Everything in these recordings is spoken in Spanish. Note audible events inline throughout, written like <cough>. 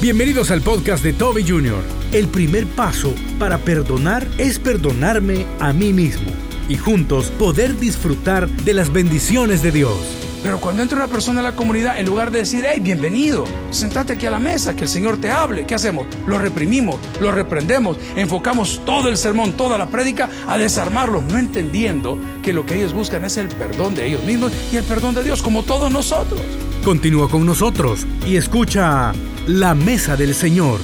Bienvenidos al podcast de Toby Jr. El primer paso para perdonar es perdonarme a mí mismo y juntos poder disfrutar de las bendiciones de Dios. Pero cuando entra una persona a la comunidad, en lugar de decir, hey, bienvenido, sentate aquí a la mesa, que el Señor te hable, ¿qué hacemos? Lo reprimimos, lo reprendemos, enfocamos todo el sermón, toda la prédica a desarmarlos, no entendiendo que lo que ellos buscan es el perdón de ellos mismos y el perdón de Dios, como todos nosotros. Continúa con nosotros y escucha la mesa del Señor.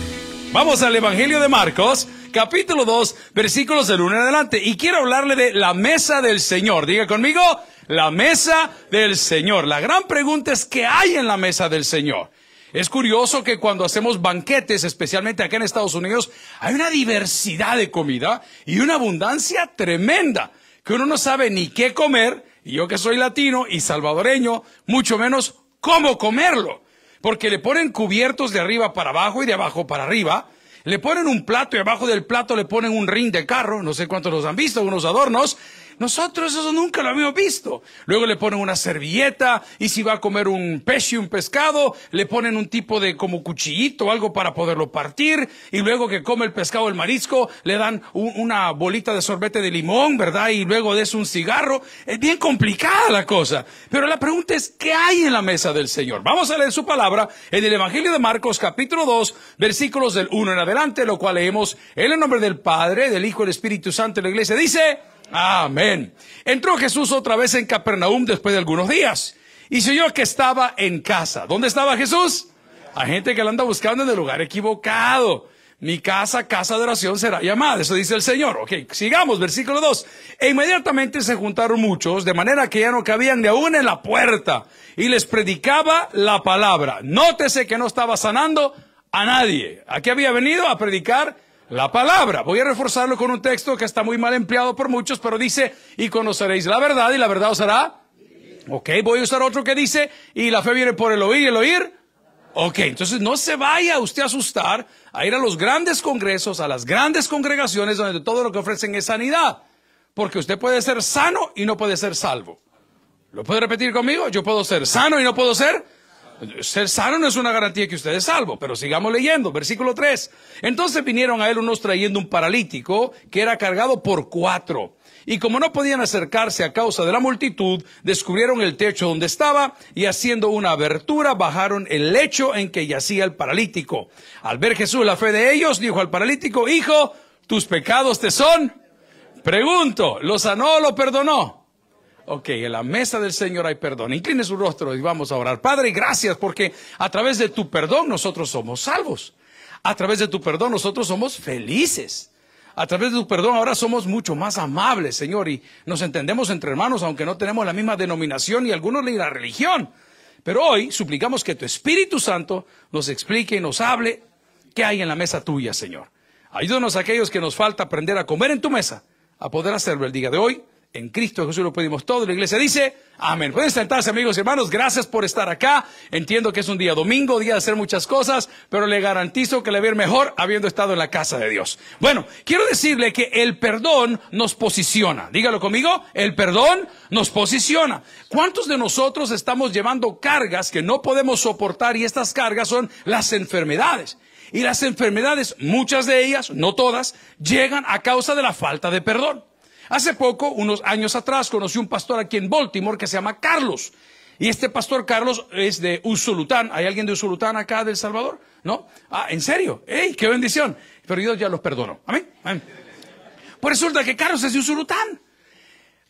Vamos al Evangelio de Marcos, capítulo 2, versículos del 1 en adelante. Y quiero hablarle de la mesa del Señor. Diga conmigo, la mesa del Señor. La gran pregunta es, ¿qué hay en la mesa del Señor? Es curioso que cuando hacemos banquetes, especialmente acá en Estados Unidos, hay una diversidad de comida y una abundancia tremenda, que uno no sabe ni qué comer, y yo que soy latino y salvadoreño, mucho menos cómo comerlo porque le ponen cubiertos de arriba para abajo y de abajo para arriba. Le ponen un plato y abajo del plato le ponen un ring de carro, no sé cuántos los han visto, unos adornos, nosotros eso nunca lo habíamos visto. Luego le ponen una servilleta y si va a comer un pez y un pescado, le ponen un tipo de como cuchillito o algo para poderlo partir. Y luego que come el pescado, el marisco, le dan una bolita de sorbete de limón, ¿verdad? Y luego de eso un cigarro. Es bien complicada la cosa. Pero la pregunta es, ¿qué hay en la mesa del Señor? Vamos a leer su palabra en el Evangelio de Marcos capítulo 2, versículos del 1 en adelante, lo cual leemos en el nombre del Padre, del Hijo y del Espíritu Santo de la iglesia. Dice, Amén. Entró Jesús otra vez en Capernaum después de algunos días. Y se oyó que estaba en casa. ¿Dónde estaba Jesús? Hay gente que lo anda buscando en el lugar equivocado. Mi casa, casa de oración será llamada. Eso dice el Señor. Ok, sigamos, versículo 2. E inmediatamente se juntaron muchos, de manera que ya no cabían ni aún en la puerta. Y les predicaba la palabra. Nótese que no estaba sanando a nadie. Aquí había venido a predicar la palabra. Voy a reforzarlo con un texto que está muy mal empleado por muchos, pero dice, y conoceréis la verdad y la verdad os hará. Ok, voy a usar otro que dice, y la fe viene por el oír y el oír. Ok, entonces no se vaya usted a asustar a ir a los grandes congresos, a las grandes congregaciones donde todo lo que ofrecen es sanidad. Porque usted puede ser sano y no puede ser salvo. ¿Lo puede repetir conmigo? Yo puedo ser sano y no puedo ser ser sano no es una garantía que usted es salvo, pero sigamos leyendo, versículo 3. Entonces vinieron a él unos trayendo un paralítico que era cargado por cuatro. Y como no podían acercarse a causa de la multitud, descubrieron el techo donde estaba y haciendo una abertura bajaron el lecho en que yacía el paralítico. Al ver Jesús la fe de ellos, dijo al paralítico, hijo, tus pecados te son. Pregunto, ¿lo sanó o lo perdonó? Ok, en la mesa del Señor hay perdón. Incline su rostro y vamos a orar. Padre, gracias porque a través de tu perdón nosotros somos salvos. A través de tu perdón nosotros somos felices. A través de tu perdón ahora somos mucho más amables, Señor, y nos entendemos entre hermanos aunque no tenemos la misma denominación y algunos ni la religión. Pero hoy suplicamos que tu Espíritu Santo nos explique y nos hable qué hay en la mesa tuya, Señor. Ayúdanos a aquellos que nos falta aprender a comer en tu mesa, a poder hacerlo el día de hoy en Cristo Jesús lo pedimos todo. La iglesia dice, amén. Pueden sentarse amigos y hermanos, gracias por estar acá. Entiendo que es un día domingo, día de hacer muchas cosas, pero le garantizo que le va a mejor habiendo estado en la casa de Dios. Bueno, quiero decirle que el perdón nos posiciona. Dígalo conmigo, el perdón nos posiciona. ¿Cuántos de nosotros estamos llevando cargas que no podemos soportar y estas cargas son las enfermedades? Y las enfermedades, muchas de ellas, no todas, llegan a causa de la falta de perdón. Hace poco, unos años atrás, conocí un pastor aquí en Baltimore que se llama Carlos. Y este pastor Carlos es de Usulután. ¿Hay alguien de Usulután acá del Salvador? ¿No? Ah, ¿en serio? ¡Ey, qué bendición! Pero Dios ya los perdonó. Amén. Amén. Pues resulta que Carlos es de Usulután.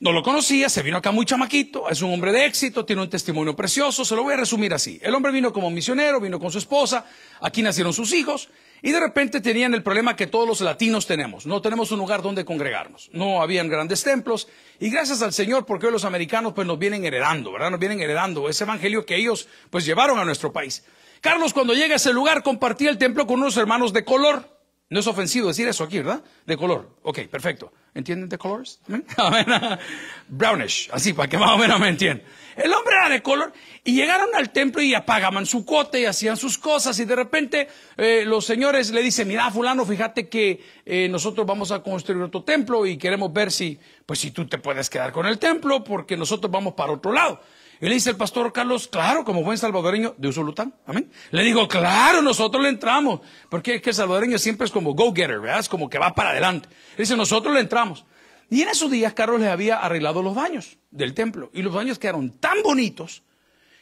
No lo conocía, se vino acá muy chamaquito, es un hombre de éxito, tiene un testimonio precioso, se lo voy a resumir así. El hombre vino como misionero, vino con su esposa, aquí nacieron sus hijos, y de repente tenían el problema que todos los latinos tenemos. No tenemos un lugar donde congregarnos. No habían grandes templos. Y gracias al Señor, porque hoy los americanos pues nos vienen heredando, ¿verdad? Nos vienen heredando ese evangelio que ellos pues llevaron a nuestro país. Carlos cuando llega a ese lugar compartía el templo con unos hermanos de color. No es ofensivo decir eso aquí, ¿verdad? De color. Ok, perfecto. ¿Entienden de colores? <laughs> Brownish, así para que más o menos me entiendan. El hombre era de color y llegaron al templo y apagaban su cote y hacían sus cosas y de repente eh, los señores le dicen, mira fulano, fíjate que eh, nosotros vamos a construir otro templo y queremos ver si, pues si tú te puedes quedar con el templo porque nosotros vamos para otro lado. Y le dice el pastor Carlos, claro, como buen salvadoreño de Usulután. Amén. Le digo, claro, nosotros le entramos. Porque es que el salvadoreño siempre es como go-getter, ¿verdad? Es como que va para adelante. dice, nosotros le entramos. Y en esos días Carlos le había arreglado los baños del templo. Y los baños quedaron tan bonitos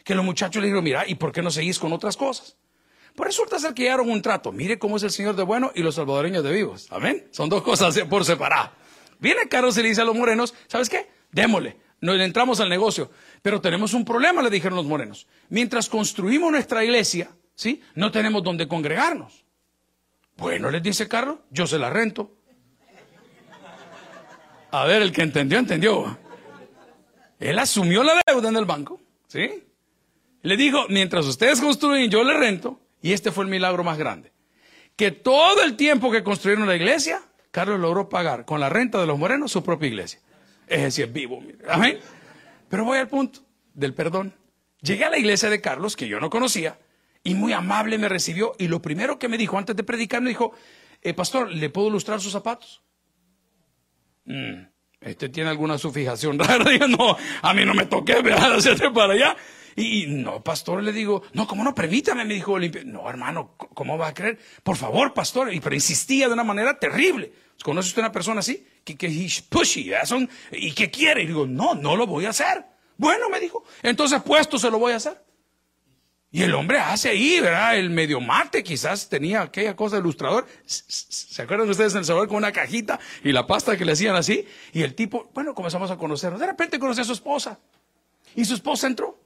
que los muchachos le dijeron, mira, ¿y por qué no seguís con otras cosas? Pues resulta ser que llegaron un trato. Mire cómo es el Señor de bueno y los salvadoreños de vivos. Amén. Son dos cosas <laughs> por separado. Viene Carlos y le dice a los morenos, ¿sabes qué? Démosle. Nos entramos al negocio. Pero tenemos un problema, le dijeron los morenos. Mientras construimos nuestra iglesia, ¿sí? No tenemos donde congregarnos. Bueno, les dice Carlos, yo se la rento. A ver, el que entendió, entendió. Él asumió la deuda en el banco, ¿sí? Le dijo, mientras ustedes construyen, yo le rento. Y este fue el milagro más grande. Que todo el tiempo que construyeron la iglesia, Carlos logró pagar con la renta de los morenos su propia iglesia. Es decir, vivo. Amén. Pero voy al punto del perdón. Llegué a la iglesia de Carlos, que yo no conocía, y muy amable me recibió. Y lo primero que me dijo antes de predicar, me dijo, eh, pastor, ¿le puedo ilustrar sus zapatos? Mm, este tiene alguna sufijación <laughs> rara. Digo, no, a mí no me toqué, ¿verdad? <laughs> Hacerte para allá. Y, no, pastor, le digo, no, ¿cómo no? Permítame, me dijo No, hermano, ¿cómo va a creer? Por favor, pastor. Y pero insistía de una manera terrible. ¿Conoce usted una persona así? Que, que pushy, son, y que quiere. Y digo, no, no lo voy a hacer. Bueno, me dijo, entonces puesto se lo voy a hacer. Y el hombre hace ahí, ¿verdad? El medio mate, quizás tenía aquella cosa ilustrador. ¿Se acuerdan ustedes en el sabor con una cajita y la pasta que le hacían así? Y el tipo, bueno, comenzamos a conocernos. De repente conocí a su esposa. Y su esposa entró.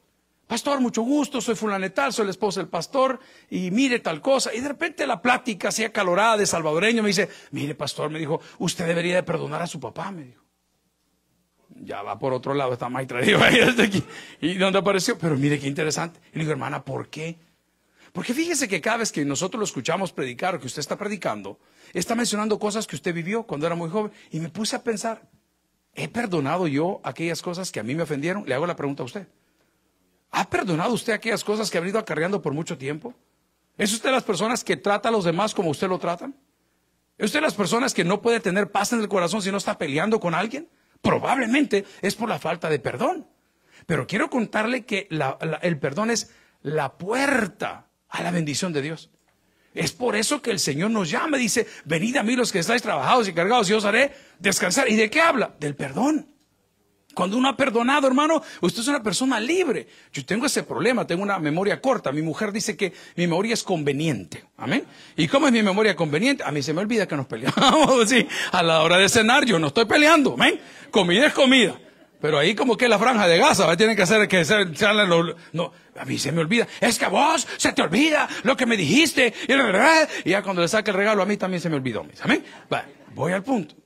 Pastor, mucho gusto, soy fulanetal, soy la esposa del pastor, y mire tal cosa. Y de repente la plática así acalorada de salvadoreño me dice, mire pastor, me dijo, usted debería de perdonar a su papá, me dijo. Ya va por otro lado, está más traído ahí desde aquí. ¿Y dónde apareció? Pero mire qué interesante. Y le digo, hermana, ¿por qué? Porque fíjese que cada vez que nosotros lo escuchamos predicar o que usted está predicando, está mencionando cosas que usted vivió cuando era muy joven. Y me puse a pensar, ¿he perdonado yo aquellas cosas que a mí me ofendieron? Le hago la pregunta a usted. ¿Ha perdonado usted aquellas cosas que ha venido acarreando por mucho tiempo? ¿Es usted las personas que trata a los demás como usted lo tratan? ¿Es usted las personas que no puede tener paz en el corazón si no está peleando con alguien? Probablemente es por la falta de perdón. Pero quiero contarle que el perdón es la puerta a la bendición de Dios. Es por eso que el Señor nos llama, dice, venid a mí los que estáis trabajados y cargados y os haré descansar. ¿Y de qué habla? Del perdón. Cuando uno ha perdonado, hermano, usted es una persona libre. Yo tengo ese problema, tengo una memoria corta. Mi mujer dice que mi memoria es conveniente. Amén. ¿Y cómo es mi memoria conveniente? A mí se me olvida que nos peleamos. <laughs> Sí, a la hora de cenar yo no estoy peleando. Amén. Comida es comida. Pero ahí como que la franja de Gaza, ¿va? tienen que hacer que se, no, a mí se me olvida. Es que a vos se te olvida lo que me dijiste. Y, ya cuando le saque el regalo a mí también se me olvidó. Amén. voy al punto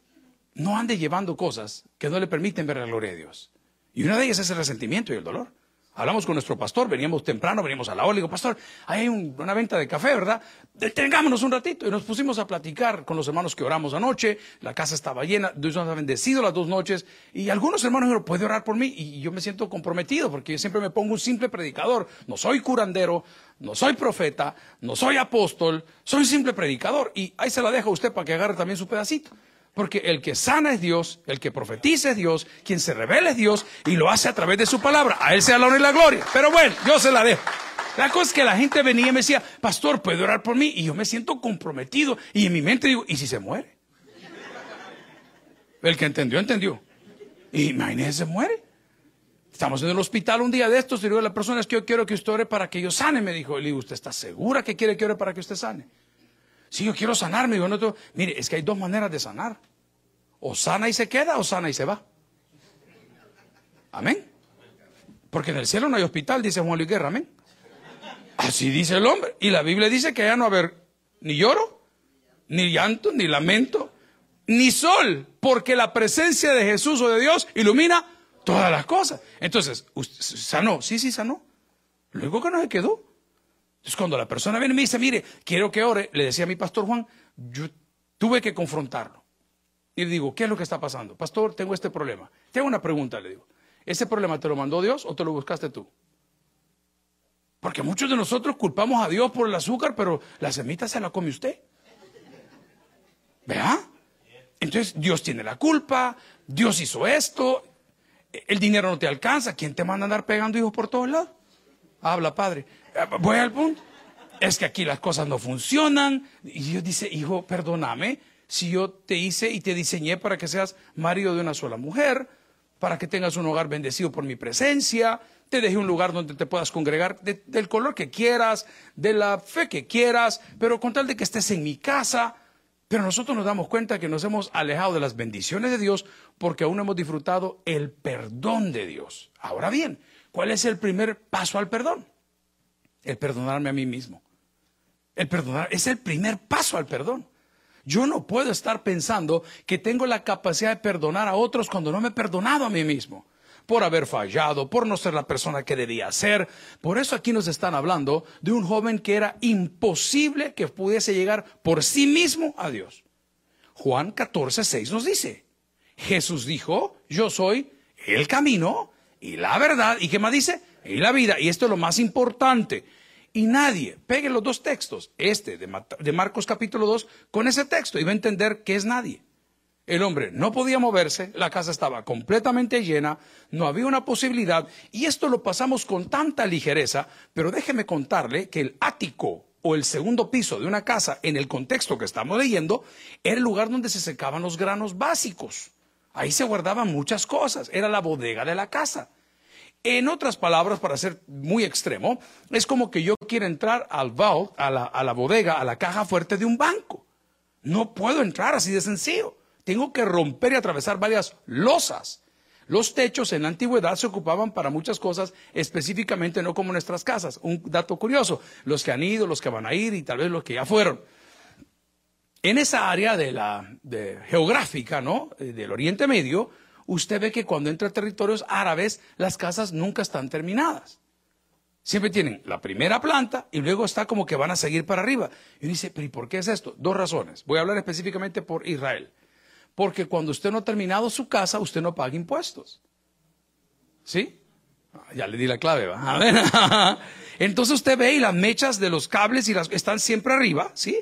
no ande llevando cosas que no le permiten ver la gloria de Dios. Y una de ellas es el resentimiento y el dolor. Hablamos con nuestro pastor, veníamos temprano, veníamos a la hora, le digo, pastor, hay una venta de café, ¿verdad? Detengámonos un ratito. Y nos pusimos a platicar con los hermanos que oramos anoche, la casa estaba llena, Dios nos ha bendecido las dos noches, y algunos hermanos dijeron, ¿puede orar por mí? Y yo me siento comprometido, porque yo siempre me pongo un simple predicador, no soy curandero, no soy profeta, no soy apóstol, soy un simple predicador, y ahí se la dejo a usted para que agarre también su pedacito. Porque el que sana es Dios, el que profetiza es Dios, quien se revela es Dios y lo hace a través de su palabra. A Él sea la honra y la gloria. Pero bueno, yo se la dejo. La cosa es que la gente venía y me decía, pastor, ¿puede orar por mí? Y yo me siento comprometido. Y en mi mente digo, ¿y si se muere? El que entendió, entendió. Y imagínese, se muere. Estamos en el hospital un día de estos y digo a la persona, es que yo quiero que usted ore para que yo sane. Me dijo, le digo, ¿usted está segura que quiere que ore para que usted sane? Si yo quiero sanarme, digo, no, mire, es que hay dos maneras de sanar. O sana y se queda o sana y se va. Amén. Porque en el cielo no hay hospital, dice Juan Luis Guerra, amén. Así dice el hombre. Y la Biblia dice que ya no va a haber ni lloro, ni llanto, ni lamento, ni sol, porque la presencia de Jesús o de Dios ilumina todas las cosas. Entonces, sanó, sí, sí, sanó. Luego que no se quedó. Entonces, cuando la persona viene y me dice, mire, quiero que ore, le decía a mi pastor Juan, yo tuve que confrontarlo. Y le digo, ¿qué es lo que está pasando? Pastor, tengo este problema. Tengo una pregunta, le digo. ¿Ese problema te lo mandó Dios o te lo buscaste tú? Porque muchos de nosotros culpamos a Dios por el azúcar, pero la semita se la come usted. ¿Vea? Entonces Dios tiene la culpa, Dios hizo esto. El dinero no te alcanza. ¿Quién te manda a andar pegando hijos por todos lados? Habla, padre. Voy al punto. Es que aquí las cosas no funcionan. Y Dios dice, hijo, perdóname si yo te hice y te diseñé para que seas marido de una sola mujer, para que tengas un hogar bendecido por mi presencia, te dejé un lugar donde te puedas congregar del color que quieras, de la fe que quieras, pero con tal de que estés en mi casa. Pero nosotros nos damos cuenta que nos hemos alejado de las bendiciones de Dios porque aún hemos disfrutado el perdón de Dios. Ahora bien, ¿cuál es el primer paso al perdón? El perdonarme a mí mismo. El perdonar es el primer paso al perdón. Yo no puedo estar pensando que tengo la capacidad de perdonar a otros cuando no me he perdonado a mí mismo por haber fallado, por no ser la persona que debía ser. Por eso aquí nos están hablando de un joven que era imposible que pudiese llegar por sí mismo a Dios. Juan 14, 6 nos dice, Jesús dijo, yo soy el camino y la verdad, ¿y qué más dice? Y la vida, y esto es lo más importante. Y nadie, pegue los dos textos, este de, Marcos capítulo 2, con ese texto y va a entender que es nadie. El hombre no podía moverse, la casa estaba completamente llena, no había una posibilidad, y esto lo pasamos con tanta ligereza, pero déjeme contarle que el ático o el segundo piso de una casa, en el contexto que estamos leyendo, era el lugar donde se secaban los granos básicos. Ahí se guardaban muchas cosas, era la bodega de la casa. En otras palabras, para ser muy extremo, es como que yo quiera entrar al vault, a la, a la bodega, a la caja fuerte de un banco. No puedo entrar así de sencillo. Tengo que romper y atravesar varias losas. Los techos en la antigüedad se ocupaban para muchas cosas, específicamente no como nuestras casas. Un dato curioso, los que han ido, los que van a ir y tal vez los que ya fueron. En esa área de la geográfica, ¿no? Eh, del Oriente Medio, usted ve que cuando entra a territorios árabes, las casas nunca están terminadas. Siempre tienen la primera planta y luego está como que van a seguir para arriba. Y uno dice, pero ¿y por qué es esto? Dos razones. Voy a hablar específicamente por Israel. Porque cuando usted no ha terminado su casa, usted no paga impuestos. ¿Sí? Ah, ya le di la clave, ¿va? <laughs> Entonces usted ve y las mechas de los cables y las, están siempre arriba, ¿sí?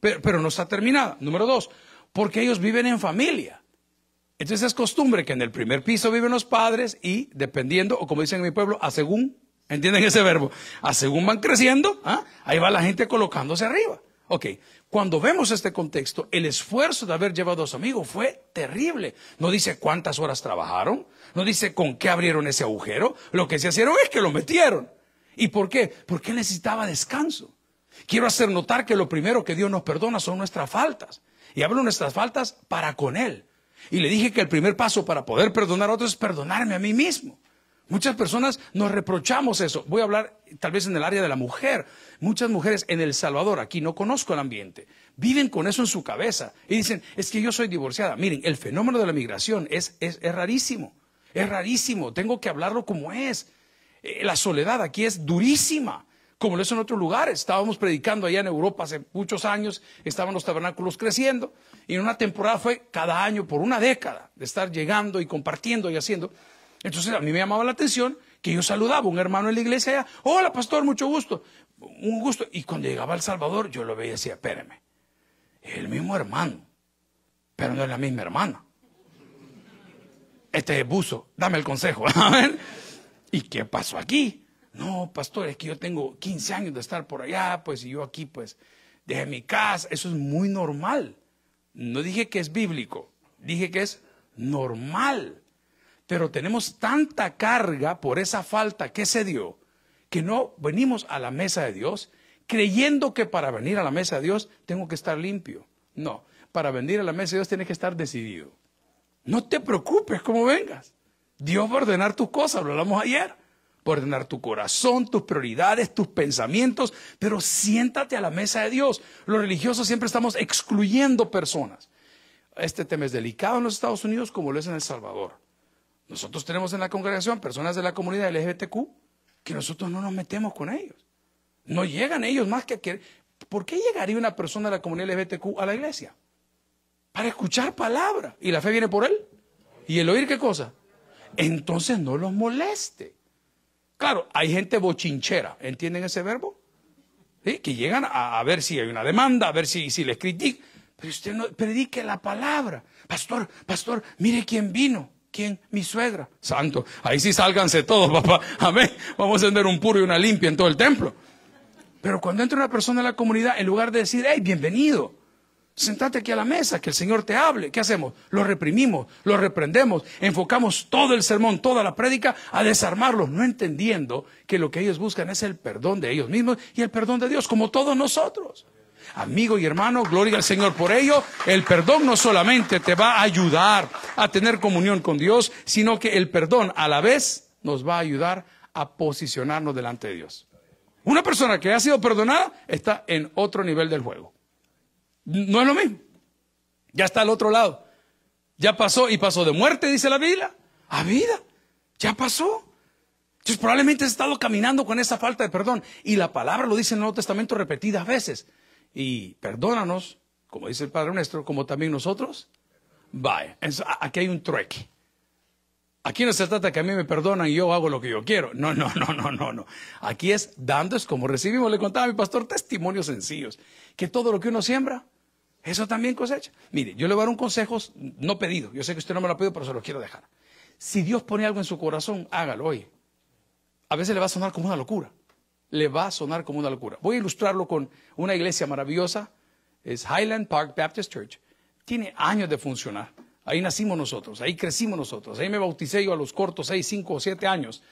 Pero, pero no está terminada. Número dos, porque ellos viven en familia. Entonces es costumbre que en el primer piso viven los padres y dependiendo, o como dicen en mi pueblo, a según, ¿entienden ese verbo? A según van creciendo, ¿ah? ahí va la gente colocándose arriba. Ok, cuando vemos este contexto, el esfuerzo de haber llevado a su amigo fue terrible. No dice cuántas horas trabajaron, no dice con qué abrieron ese agujero, lo que se hicieron es que lo metieron. ¿Y por qué? Porque necesitaba descanso. Quiero hacer notar que lo primero que Dios nos perdona son nuestras faltas. Y hablo nuestras faltas para con Él. Y le dije que el primer paso para poder perdonar a otros es perdonarme a mí mismo. Muchas personas nos reprochamos eso. Voy a hablar tal vez en el área de la mujer. Muchas mujeres en El Salvador, aquí no conozco el ambiente, viven con eso en su cabeza y dicen, es que yo soy divorciada. Miren, el fenómeno de la migración es, es, rarísimo, es rarísimo, tengo que hablarlo como es. Eh, la soledad aquí es durísima como lo es en otros lugares. Estábamos predicando allá en Europa hace muchos años, estaban los tabernáculos creciendo, y en una temporada fue cada año por una década de estar llegando y compartiendo y haciendo. Entonces a mí me llamaba la atención que yo saludaba a un hermano en la iglesia allá, hola pastor, mucho gusto, un gusto. Y cuando llegaba al Salvador yo lo veía y decía, espéreme, es el mismo hermano, pero no es la misma hermana. Este es buzo, dame el consejo. <laughs> ¿Y qué pasó aquí? No, pastor, es que yo tengo 15 años de estar por allá, pues y yo aquí, pues, dejé mi casa. Eso es muy normal. No dije que es bíblico, dije que es normal. Pero tenemos tanta carga por esa falta que se dio, que no venimos a la mesa de Dios creyendo que para venir a la mesa de Dios tengo que estar limpio. No, para venir a la mesa de Dios tienes que estar decidido. No te preocupes cómo vengas. Dios va a ordenar tus cosas, lo hablamos ayer ordenar tu corazón, tus prioridades, tus pensamientos, pero siéntate a la mesa de Dios. Los religiosos siempre estamos excluyendo personas. Este tema es delicado en los Estados Unidos como lo es en El Salvador. Nosotros tenemos en la congregación personas de la comunidad LGBTQ que nosotros no nos metemos con ellos. No llegan ellos más que a que... ¿Por qué llegaría una persona de la comunidad LGBTQ a la iglesia? Para escuchar palabra. ¿Y la fe viene por él? ¿Y el oír qué cosa? Entonces no los moleste. Claro, hay gente bochinchera, ¿entienden ese verbo? Que llegan a, ver si hay una demanda, a ver si, si les critican. Pero usted no predique la palabra. Pastor, pastor, mire quién vino. ¿Quién? Mi suegra. Santo. Ahí sí sálganse todos, <laughs> papá. Amén. Vamos a tener un puro y una limpia en todo el templo. Pero cuando entra una persona en la comunidad, en lugar de decir, hey, bienvenido, sentate aquí a la mesa, que el Señor te hable, ¿qué hacemos? Lo reprimimos, lo reprendemos, enfocamos todo el sermón, toda la prédica a desarmarlos, no entendiendo que lo que ellos buscan es el perdón de ellos mismos y el perdón de Dios, como todos nosotros. Amigo y hermano, gloria al Señor por ello. El perdón no solamente te va a ayudar a tener comunión con Dios, sino que el perdón a la vez nos va a ayudar a posicionarnos delante de Dios. Una persona que ha sido perdonada está en otro nivel del juego. No es lo mismo. Ya está al otro lado. Ya pasó y pasó de muerte, dice la Biblia, a vida. Ya pasó. Entonces probablemente has estado caminando con esa falta de perdón. Y la palabra lo dice en el Nuevo Testamento repetidas veces. Y perdónanos, como dice el Padre nuestro, como también nosotros. Vaya, aquí hay un trueque. Aquí no se trata que a mí me perdonan y yo hago lo que yo quiero. No, no, no, no, no, no. Aquí es dando, es como recibimos. Le contaba a mi pastor testimonios sencillos. Que todo lo que uno siembra, eso también cosecha. Mire, yo le voy a dar un consejo no pedido. Yo sé que usted no me lo ha pedido, pero se lo quiero dejar. Si Dios pone algo en su corazón, hágalo hoy. A veces le va a sonar como una locura. Le va a sonar como una locura. Voy a ilustrarlo con una iglesia maravillosa. Es Highland Park Baptist Church. Tiene años de funcionar. Ahí nacimos nosotros, ahí crecimos nosotros. Ahí me bauticé yo a los cortos seis, cinco o siete años.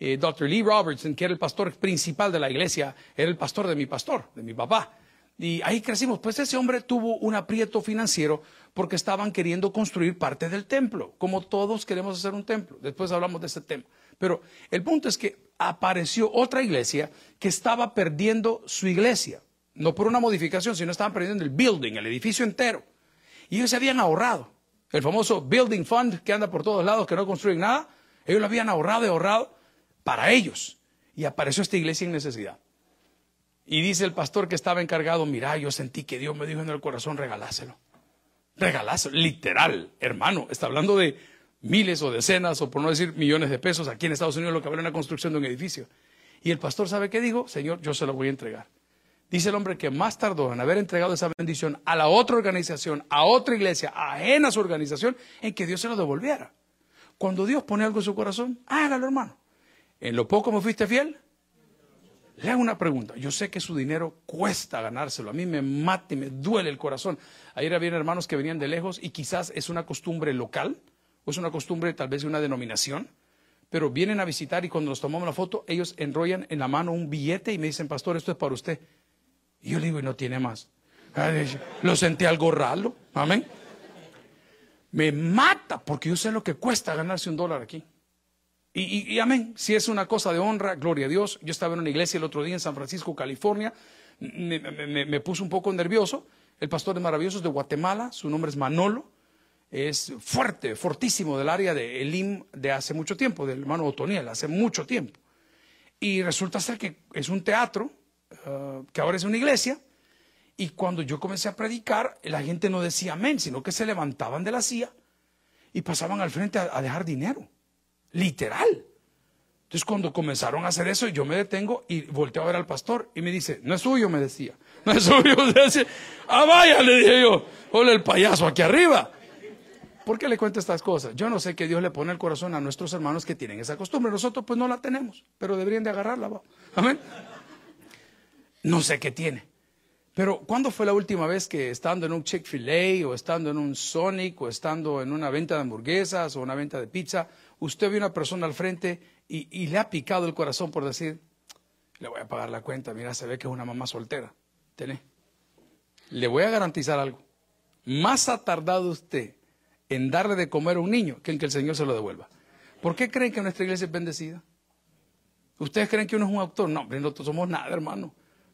Eh, Dr. Lee Robertson, que era el pastor principal de la iglesia, era el pastor de mi pastor, de mi papá. Y ahí crecimos. Pues ese hombre tuvo un aprieto financiero porque estaban queriendo construir parte del templo, como todos queremos hacer un templo. Después hablamos de ese tema. Pero el punto es que apareció otra iglesia que estaba perdiendo su iglesia. No por una modificación, sino estaban perdiendo el building, el edificio entero. Y ellos se habían ahorrado el famoso Building Fund que anda por todos lados, que no construyen nada, ellos lo habían ahorrado y ahorrado para ellos. Y apareció esta iglesia en necesidad. Y dice el pastor que estaba encargado, mira, yo sentí que Dios me dijo en el corazón, regaláselo. Regaláselo, literal, hermano. Está hablando de miles o decenas, o por no decir millones de pesos aquí en Estados Unidos, lo que vale una construcción de un edificio. Y el pastor sabe qué dijo, Señor, yo se lo voy a entregar. Dice el hombre que más tardó en haber entregado esa bendición a la otra organización, a otra iglesia, ajena a su organización, en que Dios se lo devolviera. Cuando Dios pone algo en su corazón, hágalo, hermano. En lo poco me fuiste fiel. Le hago una pregunta. Yo sé que su dinero cuesta ganárselo. A mí me mata y me duele el corazón. Ayer había hermanos que venían de lejos y quizás es una costumbre local o es una costumbre tal vez de una denominación, pero vienen a visitar y cuando nos tomamos la foto, ellos enrollan en la mano un billete y me dicen, pastor, esto es para usted. Y yo le digo, y no tiene más. Lo sentí algo raro. Amén. Me mata porque yo sé lo que cuesta ganarse un dólar aquí. Y, amén, si es una cosa de honra, gloria a Dios. Yo estaba en una iglesia el otro día en San Francisco, California. Me, me, puso un poco nervioso. El pastor de Maravillosos de Guatemala, su nombre es Manolo. Es fuerte, fortísimo del área de Elim de hace mucho tiempo, del hermano Otoniel, hace mucho tiempo. Y resulta ser que es un teatro Ah, que ahora es una iglesia, y cuando yo comencé a predicar, la gente no decía amén, sino que se levantaban de la silla y pasaban al frente a, dejar dinero. Literal. Entonces cuando comenzaron a hacer eso, yo me detengo y volteo a ver al pastor y me dice, no es suyo, me decía. No es <laughs> suyo. Decía, ah, vaya, le dije yo, hola el payaso aquí arriba. ¿Por qué le cuento estas cosas? Yo no sé que Dios le pone el corazón a nuestros hermanos que tienen esa costumbre. Nosotros pues no la tenemos, pero deberían de agarrarla. Amén. No sé qué tiene. Pero ¿cuándo fue la última vez que estando en un Chick-fil-A o estando en un Sonic o estando en una venta de hamburguesas o una venta de pizza, usted ve una persona al frente y, le ha picado el corazón por decir, le voy a pagar la cuenta, mira, se ve que es una mamá soltera. Tené. Le voy a garantizar algo. Más ha tardado usted en darle de comer a un niño que en que el Señor se lo devuelva. ¿Por qué creen que nuestra iglesia es bendecida? ¿Ustedes creen que uno es un autor? No, no somos nada, hermano.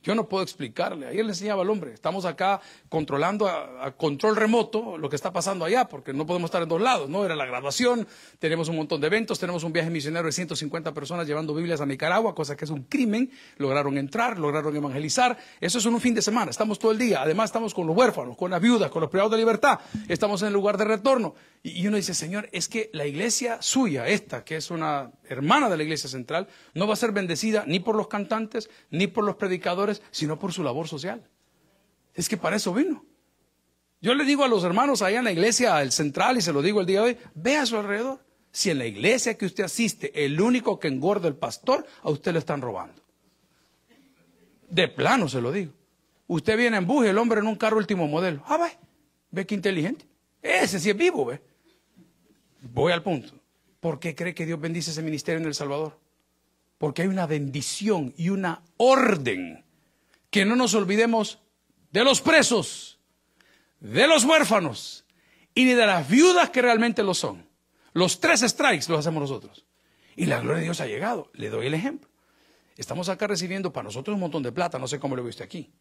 Yo no puedo explicarle. Ayer le enseñaba al hombre, estamos acá controlando a, control remoto lo que está pasando allá, porque no podemos estar en dos lados, ¿no? Era la graduación, tenemos un montón de eventos, tenemos un viaje misionero de 150 personas llevando Biblias a Nicaragua, cosa que es un crimen. Lograron entrar, lograron evangelizar. Eso es un fin de semana, estamos todo el día. Además, estamos con los huérfanos, con las viudas, con los privados de libertad. Estamos en el lugar de retorno. Y, uno dice, Señor, es que la iglesia suya, esta, que es una hermana de la iglesia central, no va a ser bendecida ni por los cantantes, ni por los predicadores sino por su labor social. Es que para eso vino. Yo le digo a los hermanos allá en la iglesia, el central, y se lo digo el día de hoy, ve a su alrededor. si en la iglesia que usted asiste, el único que engorda el pastor, a usted le están robando. De plano se lo digo. Usted viene en bus y el hombre en un carro último modelo. Ah, ve, ve qué inteligente. Ese sí es vivo, ve. Voy al punto. ¿Por qué cree que Dios bendice ese ministerio en El Salvador? Porque hay una bendición y una orden. Que no nos olvidemos de los presos, de los huérfanos y ni de las viudas que realmente lo son. Los tres strikes los hacemos nosotros. Y la gloria de Dios ha llegado. Le doy el ejemplo. Estamos acá recibiendo para nosotros un montón de plata, no sé cómo lo ve usted aquí.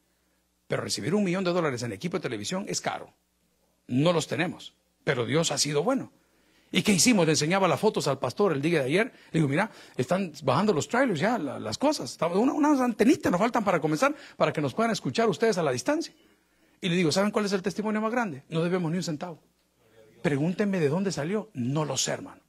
Pero recibir un millón de dólares en equipo de televisión es caro. No los tenemos. Pero Dios ha sido bueno. ¿Y qué hicimos? Le enseñaba las fotos al pastor el día de ayer. Le digo, mira, están bajando los trailers ya, las cosas. unas antenitas nos faltan para comenzar, para que nos puedan escuchar ustedes a la distancia. Y le digo, ¿saben cuál es el testimonio más grande? No debemos ni un centavo. Pregúntenme de dónde salió. No lo sé, hermano.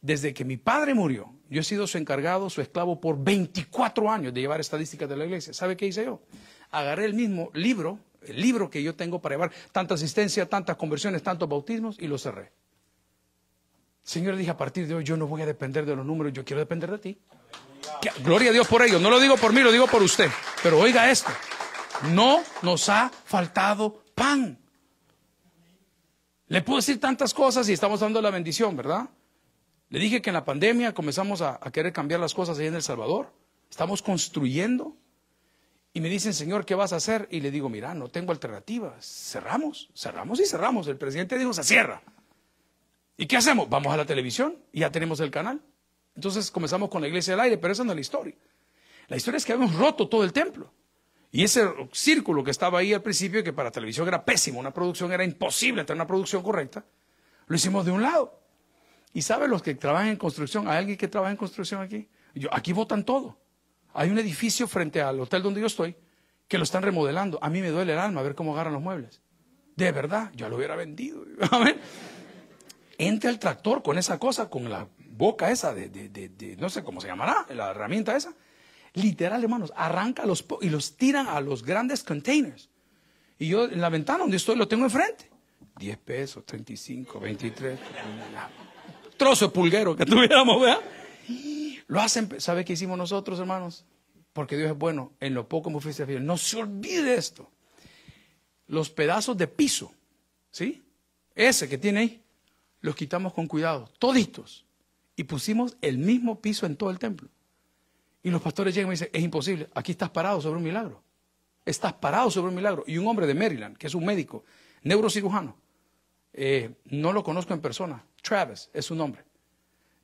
Desde que mi padre murió, yo he sido su encargado, su esclavo por 24 años de llevar estadísticas de la iglesia. ¿Sabe qué hice yo? Agarré el mismo libro, el libro que yo tengo para llevar tanta asistencia, tantas conversiones, tantos bautismos, y lo cerré. Señor, dije, a partir de hoy yo no voy a depender de los números, yo quiero depender de ti. Gloria a Dios por ello. No lo digo por mí, lo digo por usted. Pero oiga esto. No nos ha faltado pan. Le puedo decir tantas cosas y estamos dando la bendición, ¿verdad? Le dije que en la pandemia comenzamos a, querer cambiar las cosas ahí en El Salvador. Estamos construyendo. Y me dicen, Señor, ¿qué vas a hacer? Y le digo, mira, no tengo alternativas. Cerramos, cerramos y cerramos. El presidente dijo, se cierra. ¿Y qué hacemos? Vamos a la televisión y ya tenemos el canal. Entonces comenzamos con la iglesia del aire, pero esa no es la historia. La historia es que habíamos roto todo el templo. Y ese círculo que estaba ahí al principio, que para televisión era pésimo, una producción era imposible tener una producción correcta, lo hicimos de un lado. Y saben los que trabajan en construcción? ¿Hay alguien que trabaja en construcción aquí? Yo, aquí votan todo. Hay un edificio frente al hotel donde yo estoy que lo están remodelando. A mí me duele el alma ver cómo agarran los muebles. De verdad, yo lo hubiera vendido. <laughs> entra el tractor con esa cosa, con la boca esa de, no sé cómo se llamará, la herramienta esa. Literal, hermanos, arranca los y los tiran a los grandes containers. Y yo en la ventana donde estoy lo tengo enfrente. 10 pesos, 35, 23. Trozo de pulguero que <laughs> tuviéramos, ¿verdad? Lo hacen, ¿sabe qué hicimos nosotros, hermanos? Porque Dios es bueno, en lo poco me fuiste fiel. No se olvide esto. Los pedazos de piso, ¿sí? Ese que tiene ahí, los quitamos con cuidado, toditos, y pusimos el mismo piso en todo el templo. Y los pastores llegan y me dicen, es imposible, aquí estás parado sobre un milagro. Estás parado sobre un milagro. Y un hombre de Maryland, que es un médico, neurocirujano, eh, no lo conozco en persona, Travis es su nombre.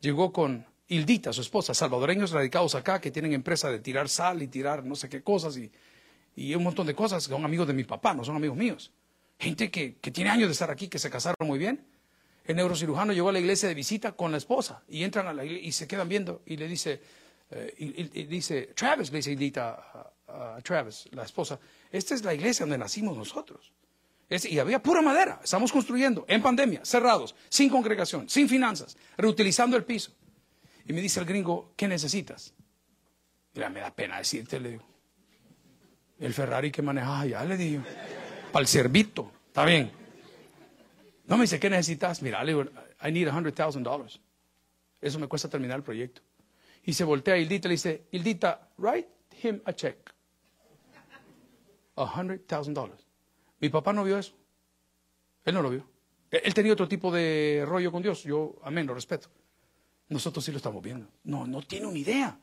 Llegó con Hildita, su esposa, salvadoreños radicados acá, que tienen empresa de tirar sal y tirar no sé qué cosas y, y un montón de cosas, son amigos de mi papá, no son amigos míos. Gente que, que tiene años de estar aquí, que se casaron muy bien el neurocirujano llegó a la iglesia de visita con la esposa y entran a la iglesia y se quedan viendo y le dice, eh, dice, Travis, le dice a, Travis, la esposa, esta es la iglesia donde nacimos nosotros. y había pura madera, estamos construyendo en pandemia, cerrados, sin congregación, sin finanzas, reutilizando el piso. Y me dice el gringo, ¿qué necesitas? Mira, me da pena decirte, le digo. El Ferrari que manejaba ya, le digo. Para el servito, está bien. No me dice, ¿qué necesitas? Mira, le digo, I need $100,000. Eso me cuesta terminar el proyecto. Y se voltea a Hildita y le dice, Hildita, write him a check. $100,000. Mi papá no vio eso. Él no lo vio. Él tenía otro tipo de rollo con Dios. Yo, amén, lo respeto. Nosotros sí lo estamos viendo. No, no tiene una idea.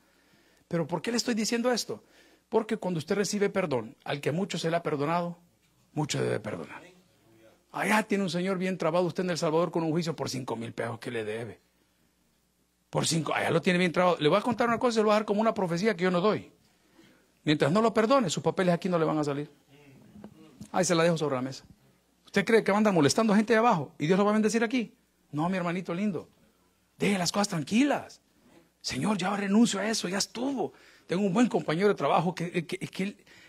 Pero ¿por qué le estoy diciendo esto? Porque cuando usted recibe perdón, al que mucho se le ha perdonado, mucho debe perdonar. Allá tiene un señor bien trabado usted en El Salvador con un juicio por cinco mil pesos que le debe. Por cinco, allá lo tiene bien trabado. Le voy a contar una cosa, se lo voy a dar como una profecía que yo no doy. Mientras no lo perdone, sus papeles aquí no le van a salir. Ahí se la dejo sobre la mesa. ¿Usted cree que va a andar molestando a gente de abajo y Dios lo va a bendecir aquí? No, mi hermanito lindo. Deje las cosas tranquilas. Señor, ya renuncio a eso, ya estuvo. Tengo un buen compañero de trabajo que,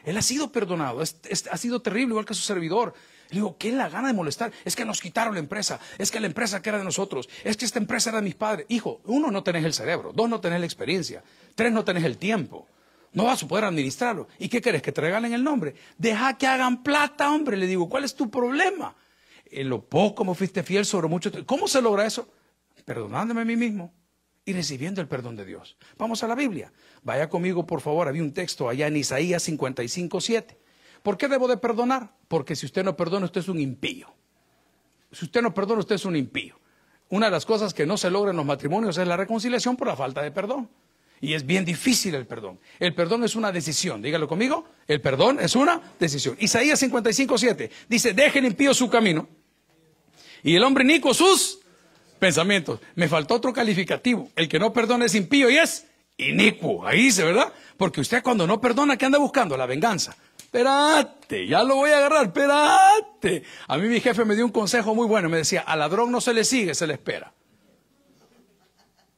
él, ha sido perdonado, ha sido terrible igual que su servidor. Le digo, ¿qué es la gana de molestar? Es que nos quitaron la empresa, es que la empresa que era de nosotros, es que esta empresa era de mis padres. Hijo, uno, no tenés el cerebro, dos, no tenés la experiencia, tres, no tenés el tiempo. No vas a poder administrarlo. ¿Y qué querés? ¿Que te regalen el nombre? Deja que hagan plata, hombre. Le digo, ¿cuál es tu problema? En lo poco me fuiste fiel sobre mucho. ¿Cómo se logra eso? perdonándome a mí mismo y recibiendo el perdón de Dios. Vamos a la Biblia. Vaya conmigo, por favor. Había un texto allá en Isaías 55, 7. ¿Por qué debo de perdonar? Porque si usted no perdona, usted es un impío. Si usted no perdona, usted es un impío. Una de las cosas que no se logra en los matrimonios es la reconciliación por la falta de perdón. Y es bien difícil el perdón. El perdón es una decisión. Dígalo conmigo. El perdón es una decisión. Isaías 55, 7 dice, dejen impío su camino. Y el hombre nico sus pensamientos. Me faltó otro calificativo. El que no perdona es impío y es inicuo. Ahí dice, ¿verdad? Porque usted cuando no perdona, ¿qué anda buscando? La venganza. Espérate, ya lo voy a agarrar, espérate. A mí mi jefe me dio un consejo muy bueno. Me decía, al ladrón no se le sigue, se le espera.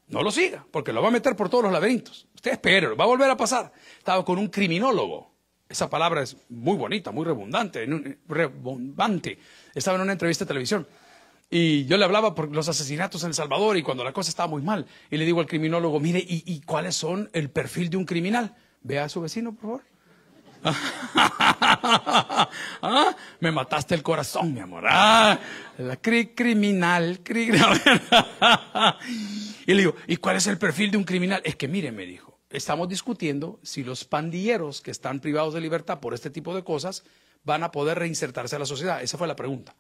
No lo siga, porque lo va a meter por todos los laberintos. Usted espere, va a volver a pasar. Estaba con un criminólogo. Esa palabra es muy bonita, muy redundante, redundante. Estaba en una entrevista de televisión. Y yo le hablaba por los asesinatos en El Salvador y cuando la cosa estaba muy mal. Y le digo al criminólogo, mire, ¿y, cuáles son el perfil de un criminal? Vea a su vecino, por favor. <laughs> ¿Ah? Me mataste el corazón, mi amor. Ah, la cri criminal. <laughs> y le digo, ¿y cuál es el perfil de un criminal? Es que mire, me dijo, estamos discutiendo si los pandilleros que están privados de libertad por este tipo de cosas van a poder reinsertarse a la sociedad. Esa fue la pregunta.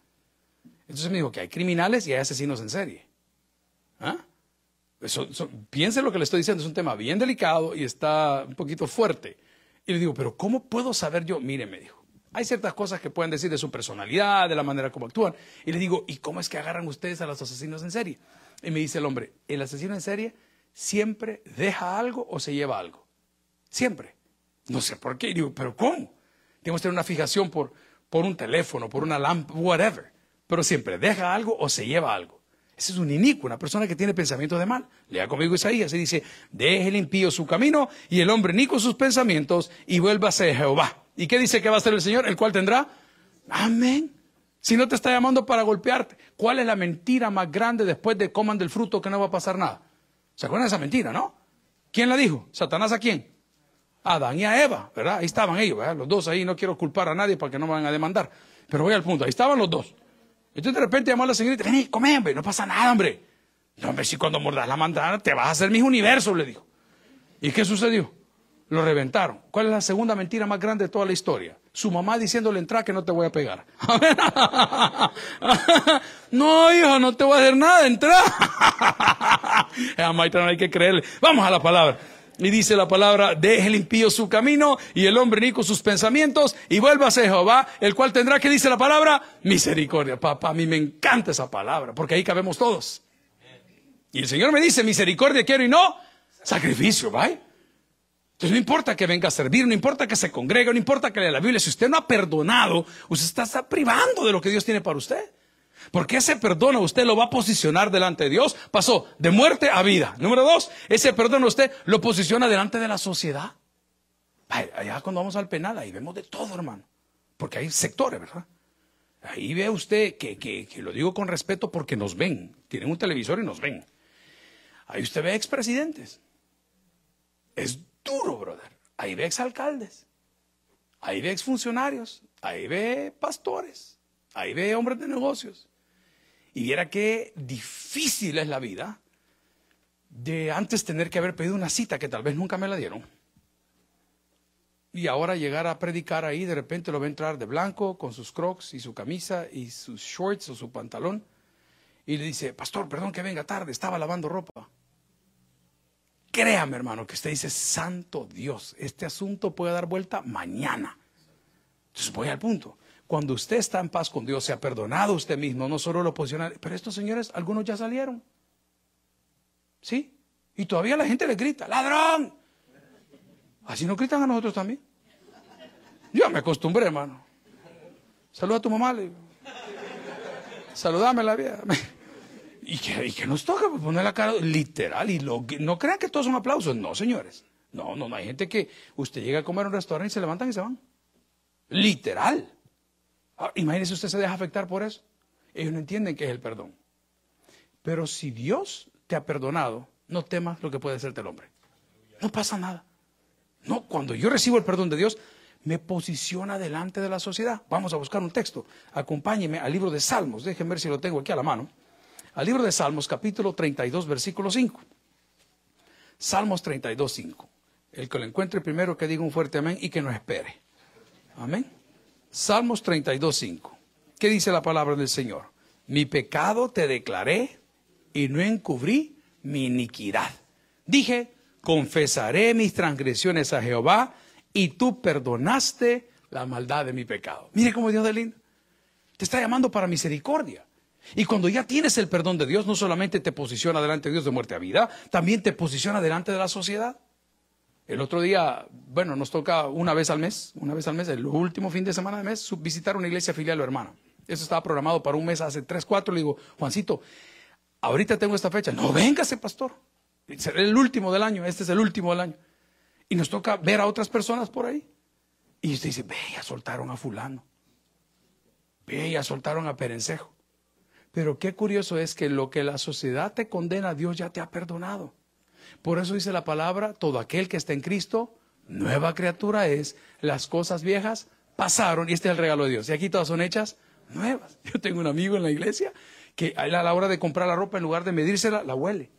Entonces me dijo que hay criminales y hay asesinos en serie. ¿Ah? piense lo que le estoy diciendo, es un tema bien delicado y está un poquito fuerte. Y le digo, pero ¿cómo puedo saber yo? Mire, me dijo, hay ciertas cosas que pueden decir de su personalidad, de la manera como actúan. Y le digo, ¿y cómo es que agarran ustedes a los asesinos en serie? Y me dice el hombre, el asesino en serie siempre deja algo o se lleva algo. Siempre. No sé por qué. Y digo, ¿pero cómo? Tenemos que tener una fijación por, por un teléfono, por una lámpara, whatever pero siempre deja algo o se lleva algo. Ese es un inicuo, una persona que tiene pensamientos de mal. Lea conmigo Isaías y dice, deje el impío su camino y el hombre inicuo sus pensamientos y vuelva a Jehová. ¿Y qué dice que va a ser el Señor? El cual tendrá. Amén. Si no te está llamando para golpearte, ¿cuál es la mentira más grande después de coman del fruto que no va a pasar nada? ¿Se acuerdan de esa mentira, no? ¿Quién la dijo? ¿Satanás a quién? A Adán y a Eva, ¿verdad? Ahí estaban ellos, ¿verdad? Los dos ahí, no quiero culpar a nadie para que no me vayan a demandar. Pero voy al punto, ahí estaban los dos. Entonces de repente llamó a la señorita, vení, come, hombre, no pasa nada, hombre. No, hombre, si cuando mordas la manzana te vas a hacer mis universo, le dijo. ¿Y qué sucedió? Lo reventaron. ¿Cuál es la segunda mentira más grande de toda la historia? Su mamá diciéndole entra que no te voy a pegar. <laughs> no, hijo, no te voy a hacer nada, entra. <laughs> a Maitra no hay que creerle. Vamos a la palabra. Y dice la palabra, deje el impío su camino y el hombre nico sus pensamientos y vuelva a Jehová, el cual tendrá que dice la palabra, misericordia. Papá, a mí me encanta esa palabra, porque ahí cabemos todos. Y el Señor me dice, misericordia quiero y no sacrificio, ¿vale? Entonces no importa que venga a servir, no importa que se congregue, no importa que lea la Biblia, si usted no ha perdonado, usted está privando de lo que Dios tiene para usted. Porque ese perdón a usted lo va a posicionar delante de Dios. Pasó de muerte a vida. Número dos, ese perdón a usted lo posiciona delante de la sociedad. Allá cuando vamos al penal, ahí vemos de todo, hermano. Porque hay sectores, ¿verdad? Ahí ve usted que, que, lo digo con respeto porque nos ven. Tienen un televisor y nos ven. Ahí usted ve expresidentes. Es duro, brother. Ahí ve exalcaldes. Ahí ve exfuncionarios. Ahí ve pastores. Ahí ve hombres de negocios. Y viera qué difícil es la vida de antes tener que haber pedido una cita que tal vez nunca me la dieron. Y ahora llegar a predicar ahí, de repente lo ve entrar de blanco con sus crocs y su camisa y sus shorts o su pantalón. Y le dice, pastor, perdón que venga tarde, estaba lavando ropa. Créame, hermano, que usted dice, santo Dios, este asunto puede dar vuelta mañana. Entonces voy al punto. Cuando usted está en paz con Dios, se ha perdonado usted mismo, no solo lo posiciona. Pero estos señores, algunos ya salieron. ¿Sí? Y todavía la gente le grita, ladrón. Así nos gritan a nosotros también. Yo me acostumbré, hermano. Saluda a tu mamá. Le Saludame la vida. <laughs> Y que, nos toca poner la cara literal. Y lo, no crean que todos son aplausos. No, señores. No, no, no. Hay gente que usted llega a comer a un restaurante y se levantan y se van. Literal. Ah, imagínese usted se deja afectar por eso. Ellos no entienden qué es el perdón. Pero si Dios te ha perdonado, no temas lo que puede hacerte el hombre. No pasa nada. No, cuando yo recibo el perdón de Dios, me posiciona delante de la sociedad. Vamos a buscar un texto. Acompáñeme al libro de Salmos. Déjenme ver si lo tengo aquí a la mano. al libro de Salmos, capítulo 32, versículo 5. Salmos 32, 5. El que lo encuentre primero que diga un fuerte amén y que no espere. Amén. Salmos 32, 5. ¿Qué dice la palabra del Señor? Mi pecado te declaré y no encubrí mi iniquidad. Dije, confesaré mis transgresiones a Jehová y tú perdonaste la maldad de mi pecado. Mire cómo Dios de lindo. Te está llamando para misericordia. Y cuando ya tienes el perdón de Dios, no solamente te posiciona delante de Dios de muerte a vida, también te posiciona delante de la sociedad. El otro día, bueno, nos toca una vez al mes, una vez al mes, el último fin de semana de mes, visitar una iglesia filial o hermana. Eso estaba programado para un mes hace tres, cuatro. Le digo, Juancito, ahorita tengo esta fecha. No, véngase, pastor. Será el último del año, este es el último del año. Y nos toca ver a otras personas por ahí. Y usted dice, ve, soltaron a fulano. Ve, soltaron a Perencejo. Pero qué curioso es que lo que la sociedad te condena, Dios ya te ha perdonado. Por eso dice la palabra, todo aquel que está en Cristo, nueva criatura es, las cosas viejas pasaron y este es el regalo de Dios. Y aquí todas son hechas nuevas. <laughs> Yo tengo un amigo en la iglesia que a la hora de comprar la ropa, en lugar de medírsela, la huele.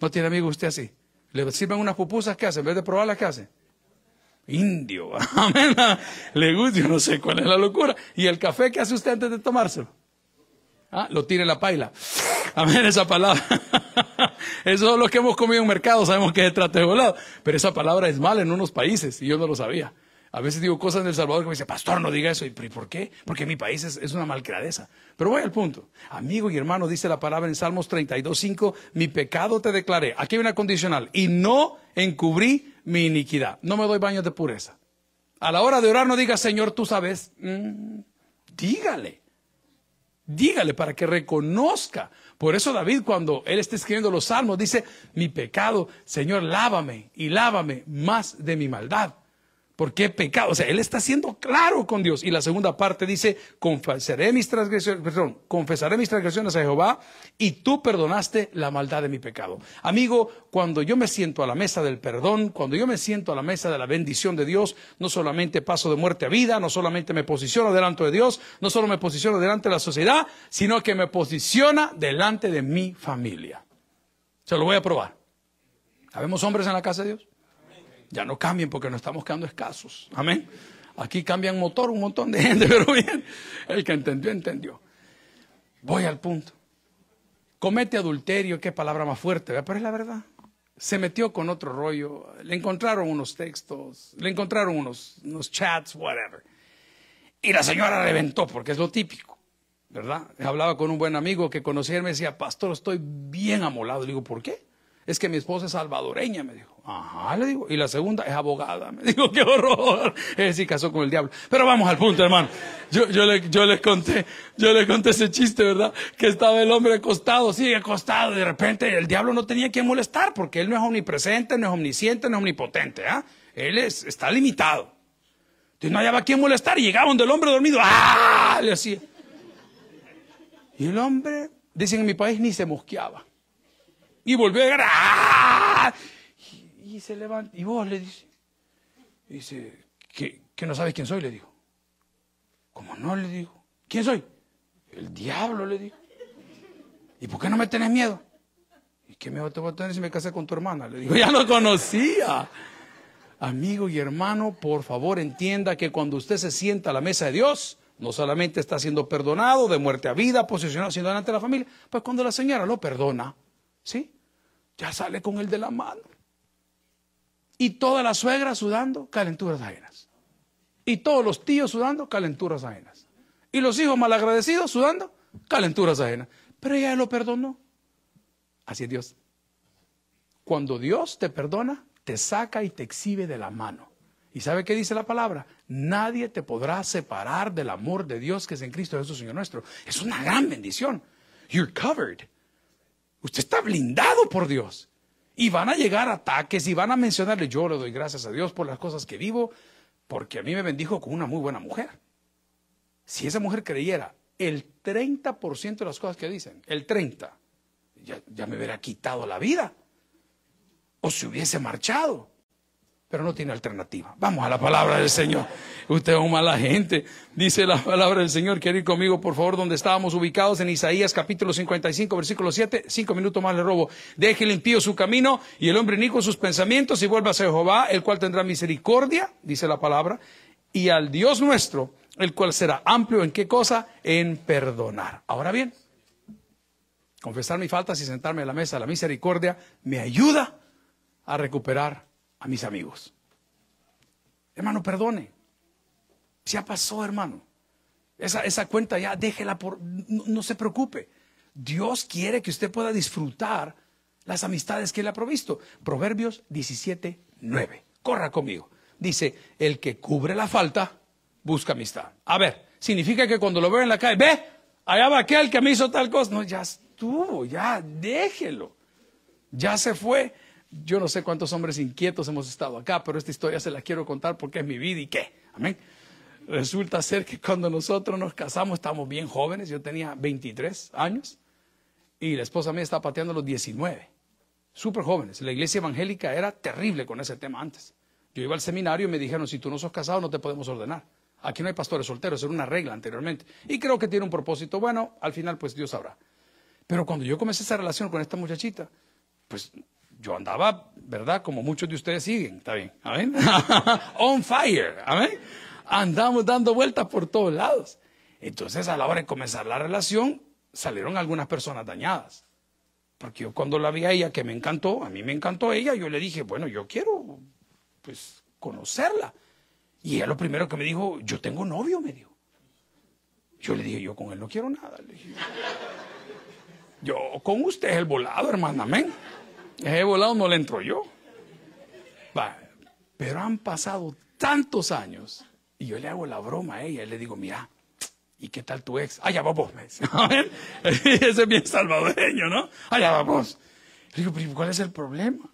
¿No tiene amigo usted así? Le sirven unas pupusas, ¿qué hace? En vez de probarlas, ¿qué hace? Indio. <laughs> Amén. Le gusta, yo no sé cuál es la locura. ¿Y el café qué hace usted antes de tomárselo? ¿Ah? Lo tira en la paila. <laughs> Amén, esa palabra. Eso es lo que hemos comido en mercado, sabemos que es trate de volado. Pero esa palabra es mala en unos países y yo no lo sabía. A veces digo cosas en El Salvador que me dice, pastor, no diga eso. ¿Y por qué? Porque mi país es, una malcradeza. Pero voy al punto. Amigo y hermano, dice la palabra en Salmos 32.5, mi pecado te declaré. Aquí hay una condicional. Y no encubrí mi iniquidad. No me doy baños de pureza. A la hora de orar no diga, Señor, tú sabes. Mm, dígale. Dígale para que reconozca. Por eso David cuando él está escribiendo los salmos dice, mi pecado, Señor, lávame y lávame más de mi maldad. ¿Por qué pecado? O sea, él está siendo claro con Dios. Y la segunda parte dice, confesaré mis transgresiones, perdón, confesaré mis transgresiones a Jehová y tú perdonaste la maldad de mi pecado. Amigo, cuando yo me siento a la mesa del perdón, cuando yo me siento a la mesa de la bendición de Dios, no solamente paso de muerte a vida, no solamente me posiciono delante de Dios, no solo me posiciono delante de la sociedad, sino que me posiciona delante de mi familia. Se lo voy a probar. ¿Habemos hombres en la casa de Dios? Ya no cambien porque nos estamos quedando escasos. Amén. Aquí cambian motor un montón de gente, <laughs> pero bien, el que entendió, entendió. Voy al punto. Comete adulterio, qué palabra más fuerte, pero es la verdad. Se metió con otro rollo, le encontraron unos textos, le encontraron unos, unos chats, whatever. Y la señora reventó, porque es lo típico, ¿verdad? Hablaba con un buen amigo que conocía y me decía, pastor, estoy bien amolado. Le digo, ¿por qué? Es que mi esposa es salvadoreña, me dijo. Ajá, le digo. Y la segunda es abogada. Me <laughs> dijo, qué horror. Es decir, casó con el diablo. Pero vamos al punto, hermano. Yo, yo, le, yo les conté, yo le conté ese chiste, ¿verdad? Que estaba el hombre acostado, sigue acostado. Y de repente el diablo no tenía que molestar porque él no es omnipresente, no es omnisciente, no es omnipotente, ¿ah? Él es, está limitado. Entonces no hallaba quien molestar y llegaba donde el hombre dormido, ¡ah! Le hacía. Y el hombre, dicen en mi país, ni se mosqueaba. Y volvió a llegar. ¡ah! Y, se levanta. Y vos le dice. Dice, que, que no sabes quién soy, le dijo. ¿Cómo no? Le dijo. ¿Quién soy? El diablo, le dijo. ¿Y por qué no me tenés miedo? ¿Y qué miedo te a tener si me casé con tu hermana? Le dijo, ya lo conocía. Amigo y hermano, por favor entienda que cuando usted se sienta a la mesa de Dios, no solamente está siendo perdonado de muerte a vida, posicionado, siendo delante de la familia, pues cuando la señora lo perdona, ¿sí? Ya sale con el de la mano. Y toda la suegra sudando calenturas ajenas. Y todos los tíos sudando calenturas ajenas. Y los hijos malagradecidos sudando calenturas ajenas. Pero ella lo perdonó. Así es Dios. Cuando Dios te perdona, te saca y te exhibe de la mano. ¿Y sabe qué dice la palabra? Nadie te podrá separar del amor de Dios que es en Cristo Jesús, Señor nuestro. Es una gran bendición. You're covered. Usted está blindado por Dios. Y van a llegar ataques y van a mencionarle, yo le doy gracias a Dios por las cosas que vivo, porque a mí me bendijo con una muy buena mujer. Si esa mujer creyera el 30% de las cosas que dicen, el 30%, ya, ya me hubiera quitado la vida. O se hubiese marchado. Pero no tiene alternativa. Vamos a la palabra del Señor. Usted es un mala gente. Dice la palabra del Señor. Quiere ir conmigo, por favor, donde estábamos ubicados en Isaías capítulo 55, versículo 7. Cinco minutos más le robo. Deje limpio su camino y el hombre con sus pensamientos y vuelva a Jehová, el cual tendrá misericordia, dice la palabra, y al Dios nuestro, el cual será amplio en qué cosa? En perdonar. Ahora bien, confesar mis faltas y sentarme a la mesa de la misericordia me ayuda a recuperar a mis amigos. Hermano, perdone. Ya pasó, hermano. Esa, esa cuenta ya déjela por... No, se preocupe. Dios quiere que usted pueda disfrutar las amistades que Él ha provisto. Proverbios 17, 9. Corra conmigo. Dice, el que cubre la falta, busca amistad. A ver, significa que cuando lo veo en la calle, ve, allá va aquel que me hizo tal cosa. No, ya estuvo, ya déjelo. Ya se fue. Yo no sé cuántos hombres inquietos hemos estado acá, pero esta historia se la quiero contar porque es mi vida y qué. Amén. Resulta ser que cuando nosotros nos casamos estábamos bien jóvenes, yo tenía 23 años y la esposa mía estaba pateando los 19, súper jóvenes. La iglesia evangélica era terrible con ese tema antes. Yo iba al seminario y me dijeron, si tú no sos casado no te podemos ordenar. Aquí no hay pastores solteros, era una regla anteriormente. Y creo que tiene un propósito bueno, al final pues Dios sabrá. Pero cuando yo comencé esa relación con esta muchachita, pues yo andaba, ¿verdad? Como muchos de ustedes siguen, está bien, amén. <laughs> On fire, amén. Andamos dando vueltas por todos lados. Entonces, a la hora de comenzar la relación, salieron algunas personas dañadas. Porque yo cuando la vi a ella, que me encantó, a mí me encantó ella, yo le dije, bueno, yo quiero, pues, conocerla. Y ella lo primero que me dijo, yo tengo novio, me dijo. Yo le dije, yo con él no quiero nada. Yo con usted es el volado, hermana, amén. He volado no le entro yo. pero han pasado tantos años y yo le hago la broma a ella y le digo, mira, ¿y qué tal tu ex? Allá vamos, <laughs> <laughs> Ese es bien salvadoreño, ¿no? Allá vamos. Le digo, pero ¿cuál es el problema?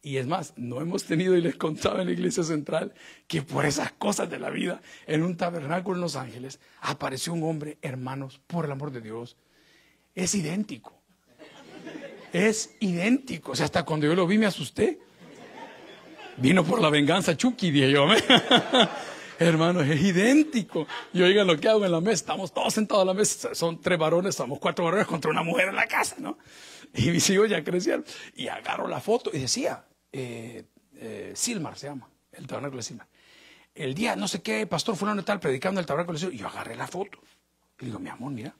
Y es más, no hemos tenido, y les contaba en la iglesia central, que por esas cosas de la vida, en un tabernáculo en Los Ángeles, apareció un hombre, hermanos, por el amor de Dios, es idéntico es idéntico. O sea, hasta cuando yo lo vi me asusté. Vino por la venganza Chucky, dije yo. <laughs> Hermano, es idéntico. Y oigan lo que hago en la mesa. Estamos todos sentados a la mesa. Son tres varones, somos cuatro varones contra una mujer en la casa, ¿no? Y mis hijos ya crecieron. Y agarro la foto y decía, eh, eh, Silmar se llama, el tabernáculo de Silmar. El día, no sé qué, pastor fulano tal, predicando el tabernáculo de Silmar. Y yo agarré la foto. Y digo, mi amor, mira,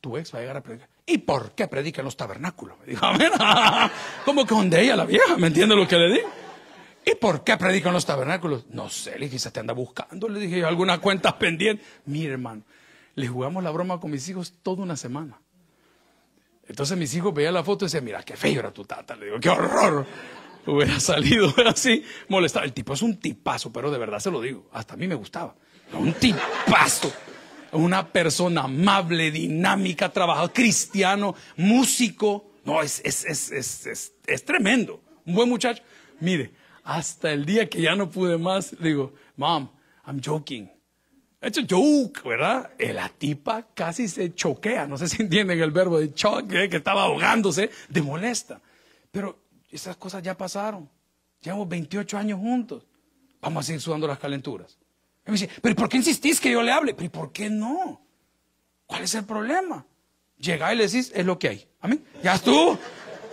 tu ex va a llegar a predicar. ¿Y por qué predica en los tabernáculos? Me dijo, <laughs> ¿cómo que donde ella la vieja? ¿Me entiende lo que le digo? ¿Y por qué predica en los tabernáculos? No sé, le dije, se te anda buscando. Le dije, ¿alguna cuenta pendiente? Mire, hermano, le jugamos la broma con mis hijos toda una semana. Entonces mis hijos veían la foto y decían, mira, qué feo era tu tata. Le digo, qué horror. Hubiera salido <laughs> así, molestado. El tipo es un tipazo, pero de verdad se lo digo. Hasta a mí me gustaba. Un tipazo una persona amable, dinámica, trabajador, cristiano, músico. No, es, es, es, es, tremendo. Un buen muchacho. Mire, hasta el día que ya no pude más, digo, Mom, I'm joking. It's a joke, ¿verdad? Y la tipa casi se choquea, no sé si entienden el verbo de choque, que estaba ahogándose de molesta. Pero esas cosas ya pasaron. Llevamos 28 años juntos. Vamos a seguir sudando las calenturas me dice, pero ¿por qué insistís que yo le hable? Pero por qué no? ¿Cuál es el problema? Llega y le decís, es lo que hay. Amén. Ya estuvo,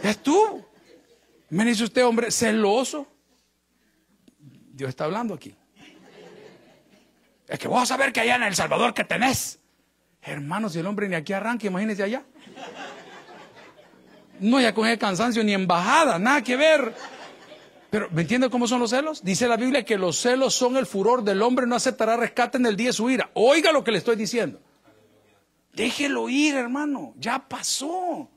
ya estuvo. Me dice usted, hombre, celoso. Dios está hablando aquí. Es que vos a saber que allá en El Salvador que tenés. Hermanos, si el hombre ni aquí arranca, imagínese allá. No, ya con el cansancio ni embajada, nada que ver. Pero, ¿me entiende cómo son los celos? Dice la Biblia que los celos son el furor del hombre, no aceptará rescate en el día de su ira. Oiga lo que le estoy diciendo. Déjelo ir, hermano. Ya pasó.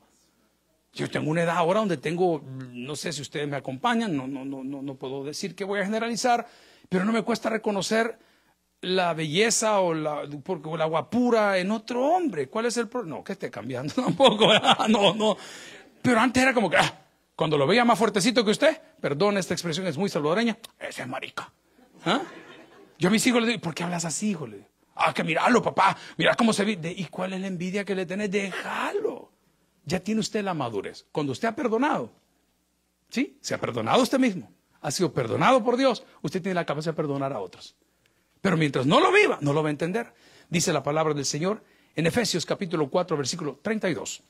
Yo tengo una edad ahora donde tengo, no sé si ustedes me acompañan, no, no, no, no, no puedo decir que voy a generalizar, pero no me cuesta reconocer la belleza o la, o la guapura en otro hombre. ¿Cuál es el problema? No, que esté cambiando <laughs> tampoco. No, no. Pero antes era como que, ah, cuando lo veía más fuertecito que usted, perdón, esta expresión es muy salvadoreña, ese es marica. ¿Ah? Yo a mis hijos les digo, ¿por qué hablas así, hijo? Le digo, ah, que miralo, papá, mira cómo se ve. ¿Y cuál es la envidia que le tenés? Déjalo. Ya tiene usted la madurez. Cuando usted ha perdonado, ¿sí? Se ha perdonado usted mismo. ha sido perdonado por Dios, usted tiene la capacidad de perdonar a otros. Pero mientras no lo viva, no lo va a entender. Dice la palabra del Señor en Efesios capítulo 4, versículo 32.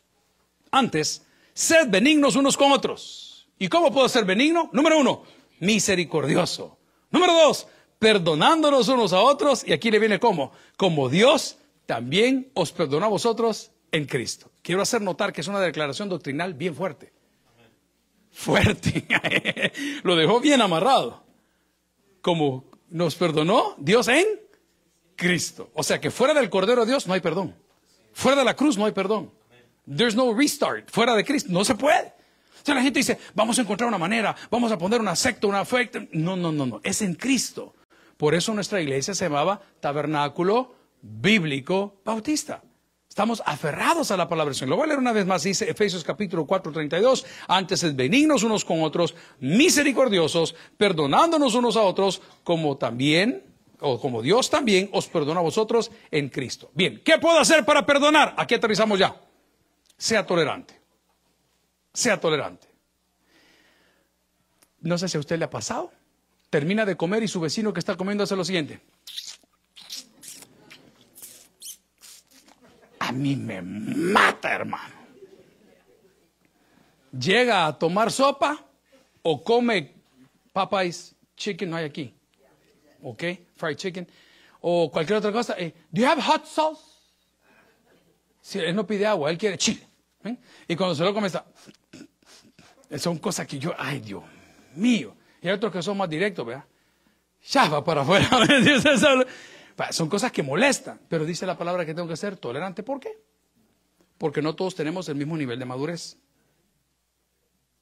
Antes, sed benignos unos con otros. ¿Y cómo puedo ser benigno? Número uno, misericordioso. Número dos, perdonándonos unos a otros. Y aquí le viene cómo. Como Dios también os perdonó a vosotros en Cristo. Quiero hacer notar que es una declaración doctrinal bien fuerte. Fuerte. <laughs> Lo dejó bien amarrado. Como nos perdonó Dios en Cristo. O sea que fuera del Cordero de Dios no hay perdón. Fuera de la cruz no hay perdón. There's no restart. Fuera de Cristo no se puede. O sea, la gente dice, vamos a encontrar una manera, vamos a poner una secta, una fe. No, no, no, no. Es en Cristo. Por eso nuestra iglesia se llamaba Tabernáculo Bíblico Bautista. Estamos aferrados a la palabra del Señor. Lo voy a leer una vez más. Dice Efesios capítulo 4, 32. Antes es benignos unos con otros, misericordiosos, perdonándonos unos a otros, como también, o como Dios también os perdona a vosotros en Cristo. Bien, ¿qué puedo hacer para perdonar? Aquí aterrizamos ya. Sea tolerante. Sea tolerante. No sé si a usted le ha pasado. Termina de comer y su vecino que está comiendo hace lo siguiente. a mí me mata, hermano. Llega a tomar sopa o come Popeyes chicken, no hay aquí. ¿Ok? Fried chicken. O cualquier otra cosa. Eh, ¿Do you have hot sauce? Si él no pide agua, él quiere chile. ¿Eh? Y cuando se lo come está... <clears throat> Son cosas que yo, ay Dios mío. Y hay otros que son más directos, ¿verdad? Ya va para afuera. <laughs> Son cosas que molestan, pero dice la palabra que tengo que ser tolerante. ¿Por qué? Porque no todos tenemos el mismo nivel de madurez.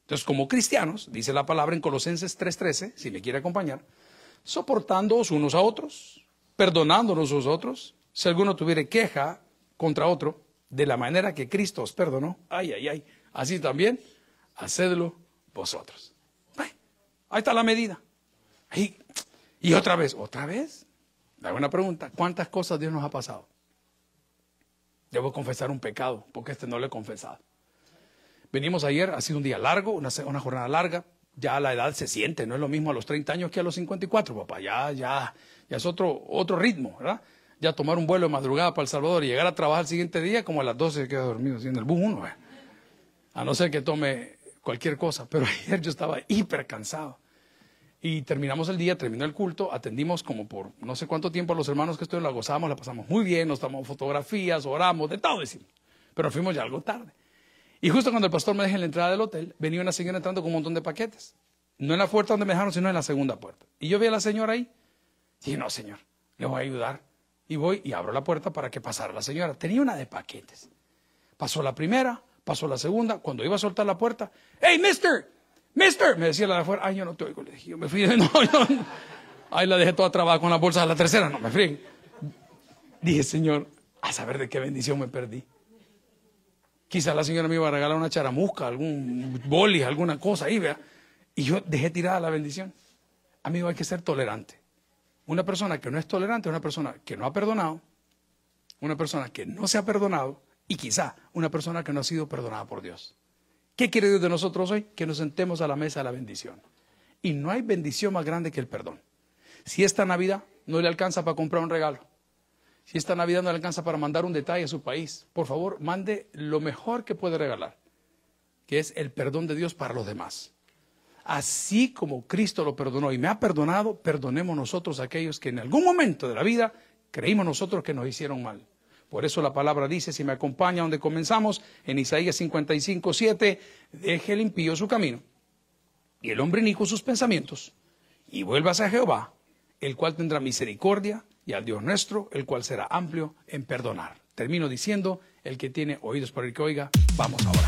Entonces, como cristianos, dice la palabra en Colosenses 3:13, si me quiere acompañar, soportándoos unos a otros, perdonándonos a otros, si alguno tuviera queja contra otro, de la manera que Cristo os perdonó, ay, ay, ay, así también, hacedlo vosotros. Ahí está la medida. y otra vez, otra vez, la buena pregunta, ¿cuántas cosas Dios nos ha pasado? Debo confesar un pecado, porque este no lo he confesado. Venimos ayer, ha sido un día largo, una, jornada larga, ya la edad se siente, no es lo mismo a los 30 años que a los 54, papá, ya, ya, ya es otro, otro ritmo, ¿verdad? Ya tomar un vuelo de madrugada para El Salvador y llegar a trabajar el siguiente día, como a las 12 se queda dormido, haciendo el bus uno, a no ser que tome cualquier cosa, pero <laughs> ayer yo estaba hiper cansado. Y terminamos el día, terminó el culto, atendimos como por no sé cuánto tiempo a los hermanos que estuvieron, la gozamos, la pasamos muy bien, nos tomamos fotografías, oramos, de todo decimos. Pero fuimos ya algo tarde. Y justo cuando el pastor me deja en la entrada del hotel, venía una señora entrando con un montón de paquetes. No en la puerta donde me dejaron, sino en la segunda puerta. Y yo vi a la señora ahí. Dije, no, señor, le voy a ayudar. Y voy y abro la puerta para que pasara la señora. Tenía una de paquetes. Pasó la primera, pasó la segunda. Cuando iba a soltar la puerta, ¡Hey, mister! Mister, me decía la de afuera, ay, yo no te oigo. Le dije, yo me fui, <laughs> no, ahí la dejé toda trabada con la bolsa de la tercera, no me fui. Dije, Señor, a saber de qué bendición me perdí. Quizás la señora me iba a regalar una charamusca, algún boli, alguna cosa ahí, vea. Y yo dejé tirada la bendición. Amigo, hay que ser tolerante. Una persona que no es tolerante es una persona que no ha perdonado, una persona que no se ha perdonado y quizá una persona que no ha sido perdonada por Dios. ¿Qué quiere Dios de nosotros hoy? Que nos sentemos a la mesa de la bendición. Y no hay bendición más grande que el perdón. Si esta Navidad no le alcanza para comprar un regalo, si esta Navidad no le alcanza para mandar un detalle a su país, por favor, mande lo mejor que puede regalar, que es el perdón de Dios para los demás. Así como Cristo lo perdonó y me ha perdonado, perdonemos nosotros a aquellos que en algún momento de la vida creímos nosotros que nos hicieron mal. Por eso la palabra dice, si me acompaña donde comenzamos, en Isaías 55, 7, deje el impío su camino y el hombre inico sus pensamientos y vuelvas a Jehová, el cual tendrá misericordia y al Dios nuestro, el cual será amplio en perdonar. Termino diciendo, el que tiene oídos para el que oiga, vamos ahora.